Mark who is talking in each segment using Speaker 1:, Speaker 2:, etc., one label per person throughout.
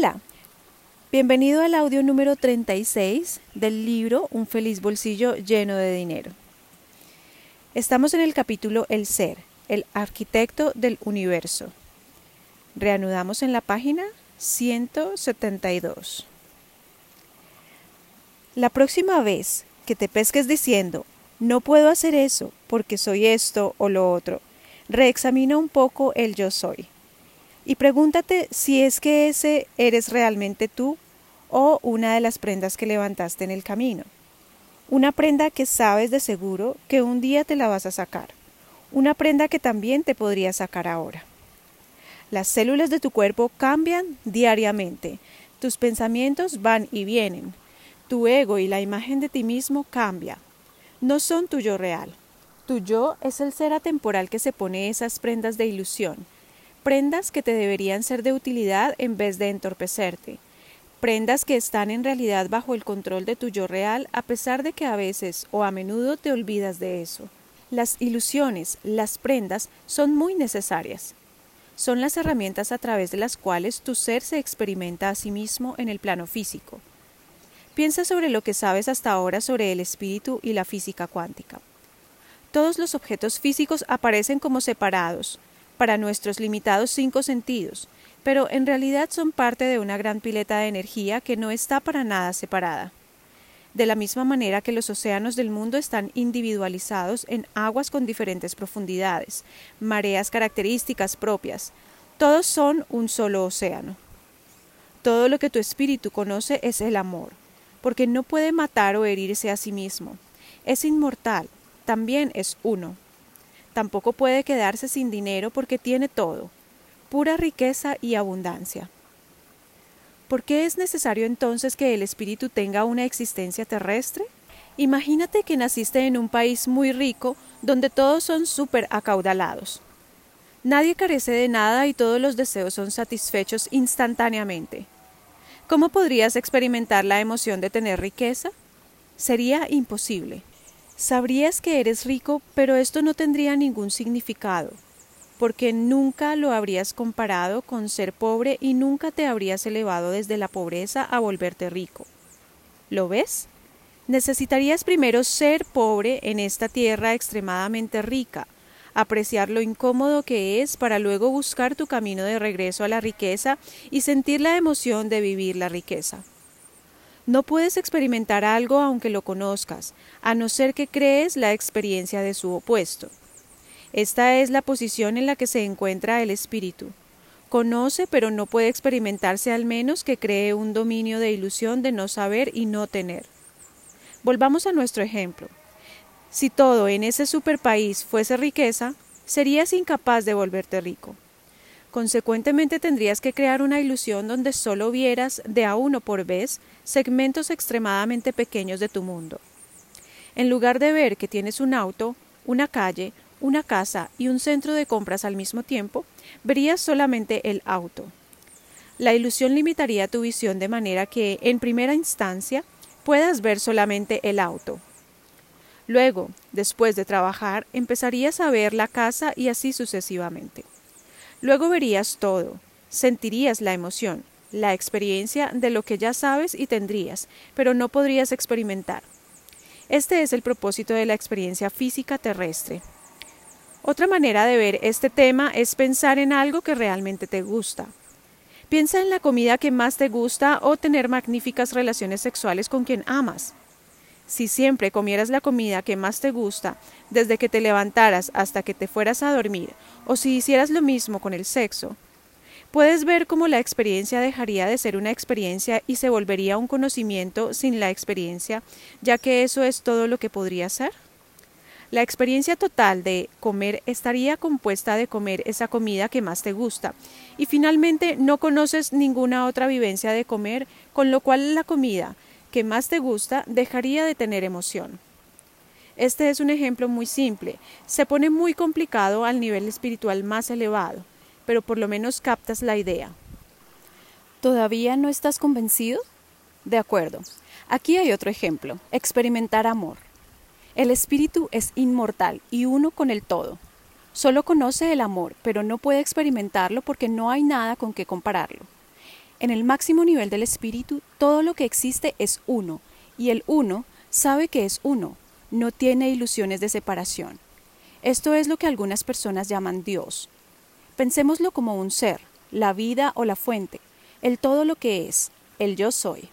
Speaker 1: Hola, bienvenido al audio número 36 del libro Un feliz bolsillo lleno de dinero. Estamos en el capítulo El ser, el arquitecto del universo. Reanudamos en la página 172. La próxima vez que te pesques diciendo, no puedo hacer eso porque soy esto o lo otro, reexamina un poco el yo soy. Y pregúntate si es que ese eres realmente tú o una de las prendas que levantaste en el camino. Una prenda que sabes de seguro que un día te la vas a sacar. Una prenda que también te podría sacar ahora. Las células de tu cuerpo cambian diariamente. Tus pensamientos van y vienen. Tu ego y la imagen de ti mismo cambia. No son tu yo real. Tu yo es el ser atemporal que se pone esas prendas de ilusión, prendas que te deberían ser de utilidad en vez de entorpecerte, prendas que están en realidad bajo el control de tu yo real a pesar de que a veces o a menudo te olvidas de eso. Las ilusiones, las prendas, son muy necesarias. Son las herramientas a través de las cuales tu ser se experimenta a sí mismo en el plano físico. Piensa sobre lo que sabes hasta ahora sobre el espíritu y la física cuántica. Todos los objetos físicos aparecen como separados, para nuestros limitados cinco sentidos, pero en realidad son parte de una gran pileta de energía que no está para nada separada. De la misma manera que los océanos del mundo están individualizados en aguas con diferentes profundidades, mareas características propias, todos son un solo océano. Todo lo que tu espíritu conoce es el amor, porque no puede matar o herirse a sí mismo. Es inmortal, también es uno. Tampoco puede quedarse sin dinero porque tiene todo, pura riqueza y abundancia. ¿Por qué es necesario entonces que el espíritu tenga una existencia terrestre? Imagínate que naciste en un país muy rico donde todos son súper acaudalados. Nadie carece de nada y todos los deseos son satisfechos instantáneamente. ¿Cómo podrías experimentar la emoción de tener riqueza? Sería imposible. Sabrías que eres rico, pero esto no tendría ningún significado, porque nunca lo habrías comparado con ser pobre y nunca te habrías elevado desde la pobreza a volverte rico. ¿Lo ves? Necesitarías primero ser pobre en esta tierra extremadamente rica, apreciar lo incómodo que es para luego buscar tu camino de regreso a la riqueza y sentir la emoción de vivir la riqueza. No puedes experimentar algo aunque lo conozcas, a no ser que crees la experiencia de su opuesto. Esta es la posición en la que se encuentra el espíritu. Conoce, pero no puede experimentarse al menos que cree un dominio de ilusión de no saber y no tener. Volvamos a nuestro ejemplo. Si todo en ese superpaís fuese riqueza, serías incapaz de volverte rico. Consecuentemente tendrías que crear una ilusión donde solo vieras de a uno por vez segmentos extremadamente pequeños de tu mundo. En lugar de ver que tienes un auto, una calle, una casa y un centro de compras al mismo tiempo, verías solamente el auto. La ilusión limitaría tu visión de manera que, en primera instancia, puedas ver solamente el auto, Luego, después de trabajar, empezarías a ver la casa y así sucesivamente. Luego verías todo, sentirías la emoción, la experiencia de lo que ya sabes y tendrías, pero no podrías experimentar. Este es el propósito de la experiencia física terrestre. Otra manera de ver este tema es pensar en algo que realmente te gusta. Piensa en la comida que más te gusta o tener magníficas relaciones sexuales con quien amas. Si siempre comieras la comida que más te gusta, desde que te levantaras hasta que te fueras a dormir, o si hicieras lo mismo con el sexo, puedes ver cómo la experiencia dejaría de ser una experiencia y se volvería un conocimiento sin la experiencia, ya que eso es todo lo que podría ser. La experiencia total de comer estaría compuesta de comer esa comida que más te gusta, y finalmente no conoces ninguna otra vivencia de comer, con lo cual la comida que más te gusta dejaría de tener emoción. Este es un ejemplo muy simple. Se pone muy complicado al nivel espiritual más elevado, pero por lo menos captas la idea. ¿Todavía no estás convencido? De acuerdo. Aquí hay otro ejemplo. Experimentar amor. El espíritu es inmortal y uno con el todo. Solo conoce el amor, pero no puede experimentarlo porque no hay nada con que compararlo. En el máximo nivel del espíritu, todo lo que existe es uno, y el uno sabe que es uno, no tiene ilusiones de separación. Esto es lo que algunas personas llaman Dios. Pensémoslo como un ser, la vida o la fuente, el todo lo que es, el yo soy.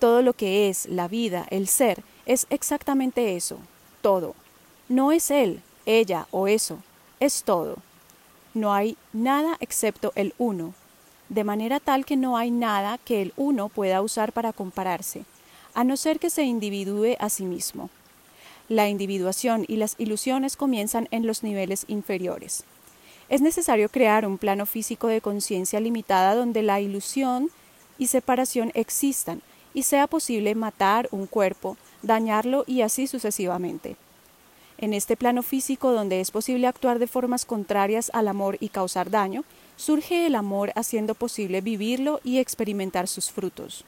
Speaker 1: Todo lo que es, la vida, el ser, es exactamente eso, todo. No es él, ella o eso, es todo. No hay nada excepto el uno, de manera tal que no hay nada que el uno pueda usar para compararse, a no ser que se individúe a sí mismo. La individuación y las ilusiones comienzan en los niveles inferiores. Es necesario crear un plano físico de conciencia limitada donde la ilusión y separación existan y sea posible matar un cuerpo, dañarlo y así sucesivamente. En este plano físico donde es posible actuar de formas contrarias al amor y causar daño, surge el amor haciendo posible vivirlo y experimentar sus frutos.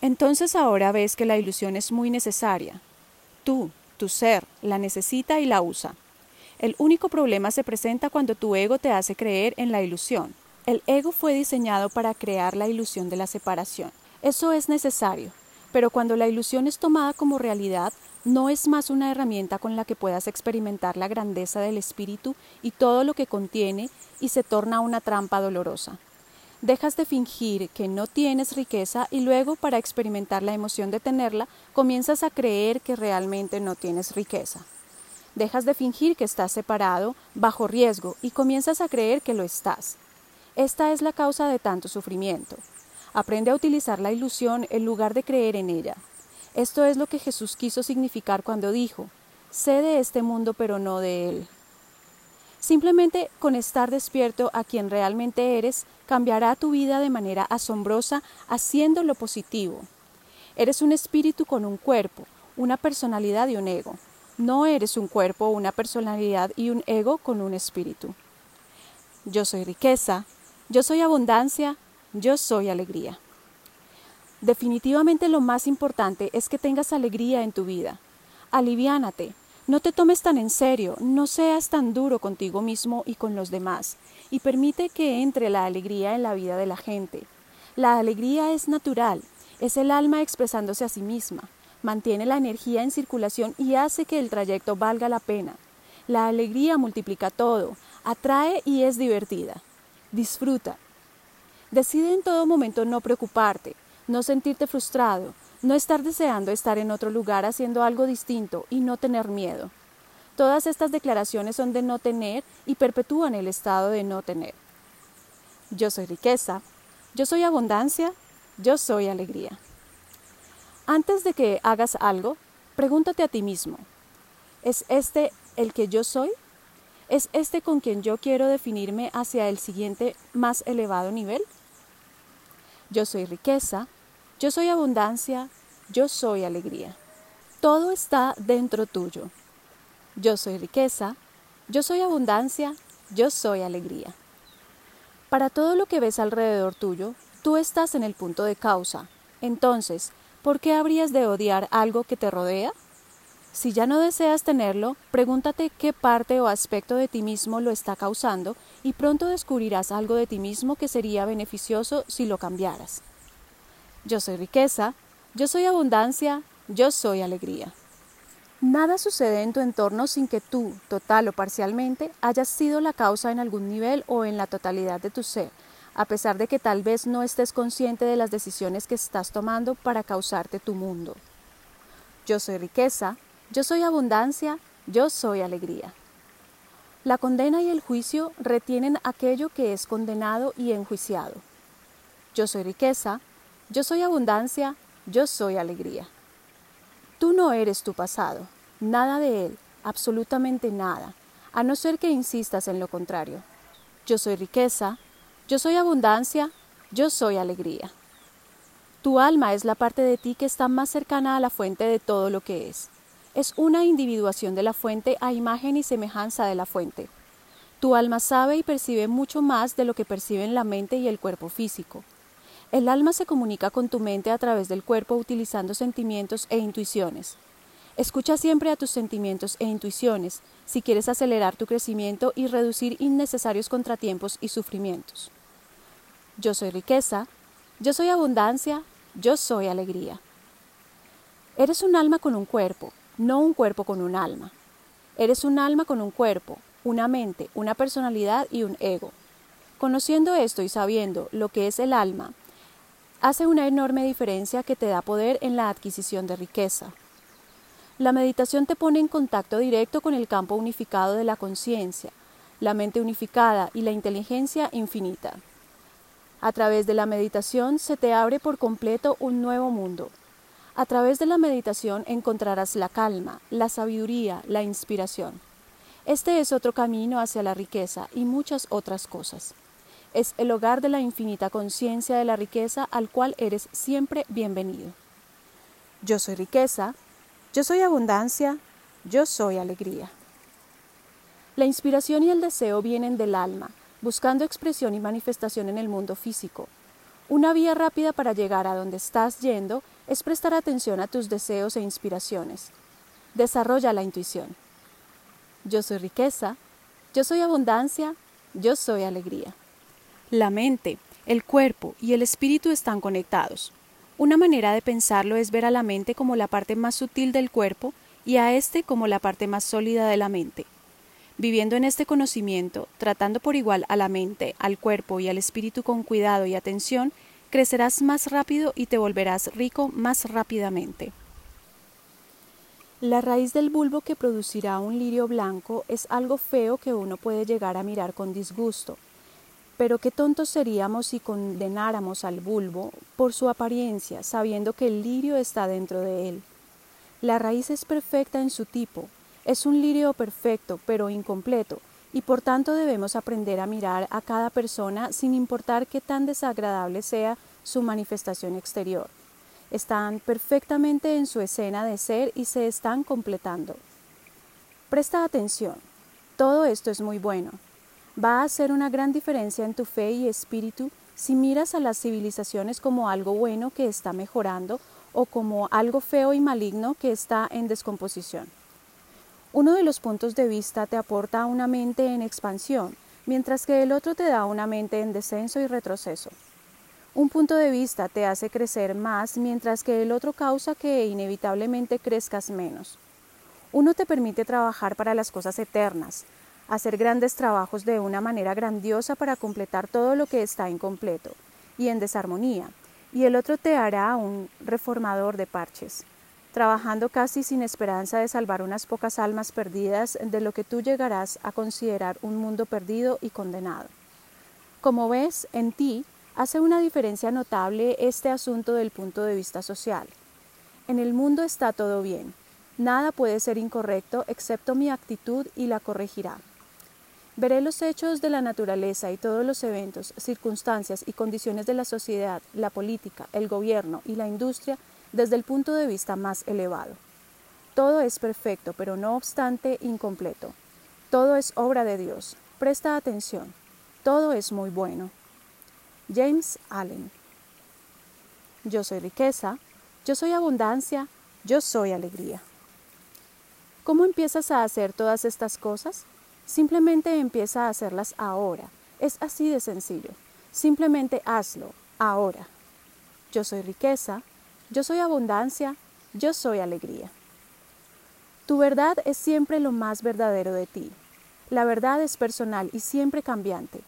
Speaker 1: Entonces ahora ves que la ilusión es muy necesaria. Tú, tu ser, la necesita y la usa. El único problema se presenta cuando tu ego te hace creer en la ilusión. El ego fue diseñado para crear la ilusión de la separación. Eso es necesario, pero cuando la ilusión es tomada como realidad, no es más una herramienta con la que puedas experimentar la grandeza del espíritu y todo lo que contiene y se torna una trampa dolorosa. Dejas de fingir que no tienes riqueza y luego para experimentar la emoción de tenerla comienzas a creer que realmente no tienes riqueza. Dejas de fingir que estás separado, bajo riesgo, y comienzas a creer que lo estás. Esta es la causa de tanto sufrimiento. Aprende a utilizar la ilusión en lugar de creer en ella. Esto es lo que Jesús quiso significar cuando dijo, sé de este mundo pero no de él. Simplemente con estar despierto a quien realmente eres cambiará tu vida de manera asombrosa haciendo lo positivo. Eres un espíritu con un cuerpo, una personalidad y un ego. No eres un cuerpo, una personalidad y un ego con un espíritu. Yo soy riqueza, yo soy abundancia, yo soy alegría. Definitivamente lo más importante es que tengas alegría en tu vida. Aliviánate, no te tomes tan en serio, no seas tan duro contigo mismo y con los demás, y permite que entre la alegría en la vida de la gente. La alegría es natural, es el alma expresándose a sí misma mantiene la energía en circulación y hace que el trayecto valga la pena. La alegría multiplica todo, atrae y es divertida. Disfruta. Decide en todo momento no preocuparte, no sentirte frustrado, no estar deseando estar en otro lugar haciendo algo distinto y no tener miedo. Todas estas declaraciones son de no tener y perpetúan el estado de no tener. Yo soy riqueza, yo soy abundancia, yo soy alegría. Antes de que hagas algo, pregúntate a ti mismo, ¿es este el que yo soy? ¿Es este con quien yo quiero definirme hacia el siguiente más elevado nivel? Yo soy riqueza, yo soy abundancia, yo soy alegría. Todo está dentro tuyo. Yo soy riqueza, yo soy abundancia, yo soy alegría. Para todo lo que ves alrededor tuyo, tú estás en el punto de causa. Entonces, ¿por qué habrías de odiar algo que te rodea? Si ya no deseas tenerlo, pregúntate qué parte o aspecto de ti mismo lo está causando y pronto descubrirás algo de ti mismo que sería beneficioso si lo cambiaras. Yo soy riqueza, yo soy abundancia, yo soy alegría. Nada sucede en tu entorno sin que tú, total o parcialmente, hayas sido la causa en algún nivel o en la totalidad de tu ser, a pesar de que tal vez no estés consciente de las decisiones que estás tomando para causarte tu mundo. Yo soy riqueza, yo soy abundancia, yo soy alegría. La condena y el juicio retienen aquello que es condenado y enjuiciado. Yo soy riqueza, yo soy abundancia, yo soy alegría. Tú no eres tu pasado, nada de él, absolutamente nada, a no ser que insistas en lo contrario. Yo soy riqueza, yo soy abundancia, yo soy alegría. Tu alma es la parte de ti que está más cercana a la fuente de todo lo que es. Es una individuación de la fuente a imagen y semejanza de la fuente. Tu alma sabe y percibe mucho más de lo que perciben la mente y el cuerpo físico. El alma se comunica con tu mente a través del cuerpo utilizando sentimientos e intuiciones. Escucha siempre a tus sentimientos e intuiciones si quieres acelerar tu crecimiento y reducir innecesarios contratiempos y sufrimientos. Yo soy riqueza, yo soy abundancia, yo soy alegría. Eres un alma con un cuerpo, no un cuerpo con un alma. Eres un alma con un cuerpo, una mente, una personalidad y un ego. Conociendo esto y sabiendo lo que es el alma, hace una enorme diferencia que te da poder en la adquisición de riqueza. La meditación te pone en contacto directo con el campo unificado de la conciencia, la mente unificada y la inteligencia infinita. A través de la meditación se te abre por completo un nuevo mundo. A través de la meditación encontrarás la calma, la sabiduría, la inspiración. Este es otro camino hacia la riqueza y muchas otras cosas es el hogar de la infinita conciencia de la riqueza al cual eres siempre bienvenido. Yo soy riqueza, yo soy abundancia, yo soy alegría. La inspiración y el deseo vienen del alma, buscando expresión y manifestación en el mundo físico. Una vía rápida para llegar a donde estás yendo es prestar atención a tus deseos e inspiraciones. Desarrolla la intuición. Yo soy riqueza, yo soy abundancia, yo soy alegría. La mente, el cuerpo y el espíritu están conectados. Una manera de pensarlo es ver a la mente como la parte más sutil del cuerpo y a éste como la parte más sólida de la mente. Viviendo en este conocimiento, tratando por igual a la mente, al cuerpo y al espíritu con cuidado y atención, crecerás más rápido y te volverás rico más rápidamente. La raíz del bulbo que producirá un lirio blanco es algo feo que uno puede llegar a mirar con disgusto, pero qué tontos seríamos si condenáramos al bulbo por su apariencia, sabiendo que el lirio está dentro de él. La raíz es perfecta en su tipo, es un lirio perfecto, pero incompleto, y por tanto debemos aprender a mirar a cada persona sin importar qué tan desagradable sea su manifestación exterior. Están perfectamente en su escena de ser y se están completando. Presta atención. Todo esto es muy bueno, va a hacer una gran diferencia en tu fe y espíritu si miras a las civilizaciones como algo bueno que está mejorando o como algo feo y maligno que está en descomposición. Uno de los puntos de vista te aporta una mente en expansión, mientras que el otro te da una mente en descenso y retroceso. Un punto de vista te hace crecer más, mientras que el otro causa que inevitablemente crezcas menos. Uno te permite trabajar para las cosas eternas, hacer grandes trabajos de una manera grandiosa para completar todo lo que está incompleto y en desarmonía, y el otro te hará un reformador de parches, trabajando casi sin esperanza de salvar unas pocas almas perdidas de lo que tú llegarás a considerar un mundo perdido y condenado. Como ves, en ti hace una diferencia notable este asunto del punto de vista social. En el mundo está todo bien, nada puede ser incorrecto excepto mi actitud y la corregirá. Veré los hechos de la naturaleza y todos los eventos, circunstancias y condiciones de la sociedad, la política, el gobierno y la industria desde el punto de vista más elevado. Todo es perfecto, pero no obstante incompleto. Todo es obra de Dios. Presta atención. Todo es muy bueno. James Allen. Yo soy riqueza, yo soy abundancia, yo soy alegría. ¿Cómo empiezas a hacer todas estas cosas? Simplemente empieza a hacerlas ahora. Es así de sencillo. Simplemente hazlo ahora. Yo soy riqueza, yo soy abundancia, yo soy alegría. Tu verdad es siempre lo más verdadero de ti. La verdad es personal y siempre cambiante.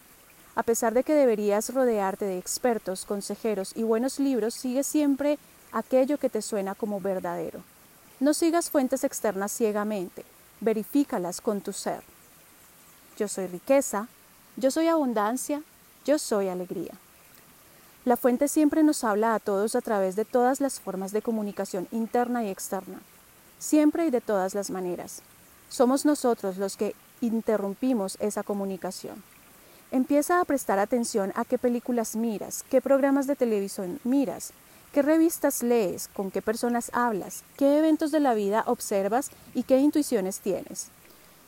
Speaker 1: A pesar de que deberías rodearte de expertos, consejeros y buenos libros, sigue siempre aquello que te suena como verdadero. No sigas fuentes externas ciegamente, verifícalas con tu ser yo soy riqueza, yo soy abundancia, yo soy alegría. La fuente siempre nos habla a todos a través de todas las formas de comunicación interna y externa, siempre y de todas las maneras. Somos nosotros los que interrumpimos esa comunicación. Empieza a prestar atención a qué películas miras, qué programas de televisión miras, qué revistas lees, con qué personas hablas, qué eventos de la vida observas y qué intuiciones tienes.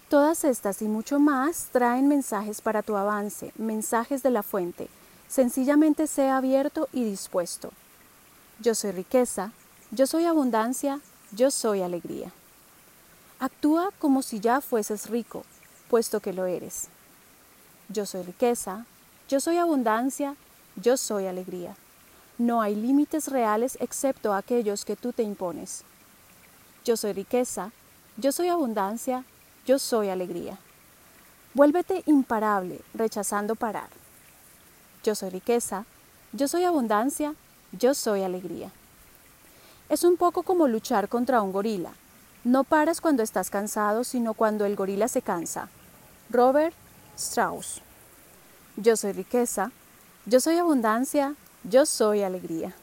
Speaker 1: Todas estas y mucho más traen mensajes para tu avance, mensajes de la fuente. Sencillamente sea abierto y dispuesto. Yo soy riqueza, yo soy abundancia, yo soy alegría. Actúa como si ya fueses rico, puesto que lo eres. Yo soy riqueza, yo soy abundancia, yo soy alegría. No hay límites reales excepto aquellos que tú te impones. Yo soy riqueza, yo soy abundancia, yo soy alegría. Vuélvete imparable, rechazando parar. Yo soy riqueza, yo soy abundancia, yo soy alegría. Es un poco como luchar contra un gorila. No paras cuando estás cansado, sino cuando el gorila se cansa. Robert Strauss. Yo soy riqueza, yo soy abundancia, yo soy alegría.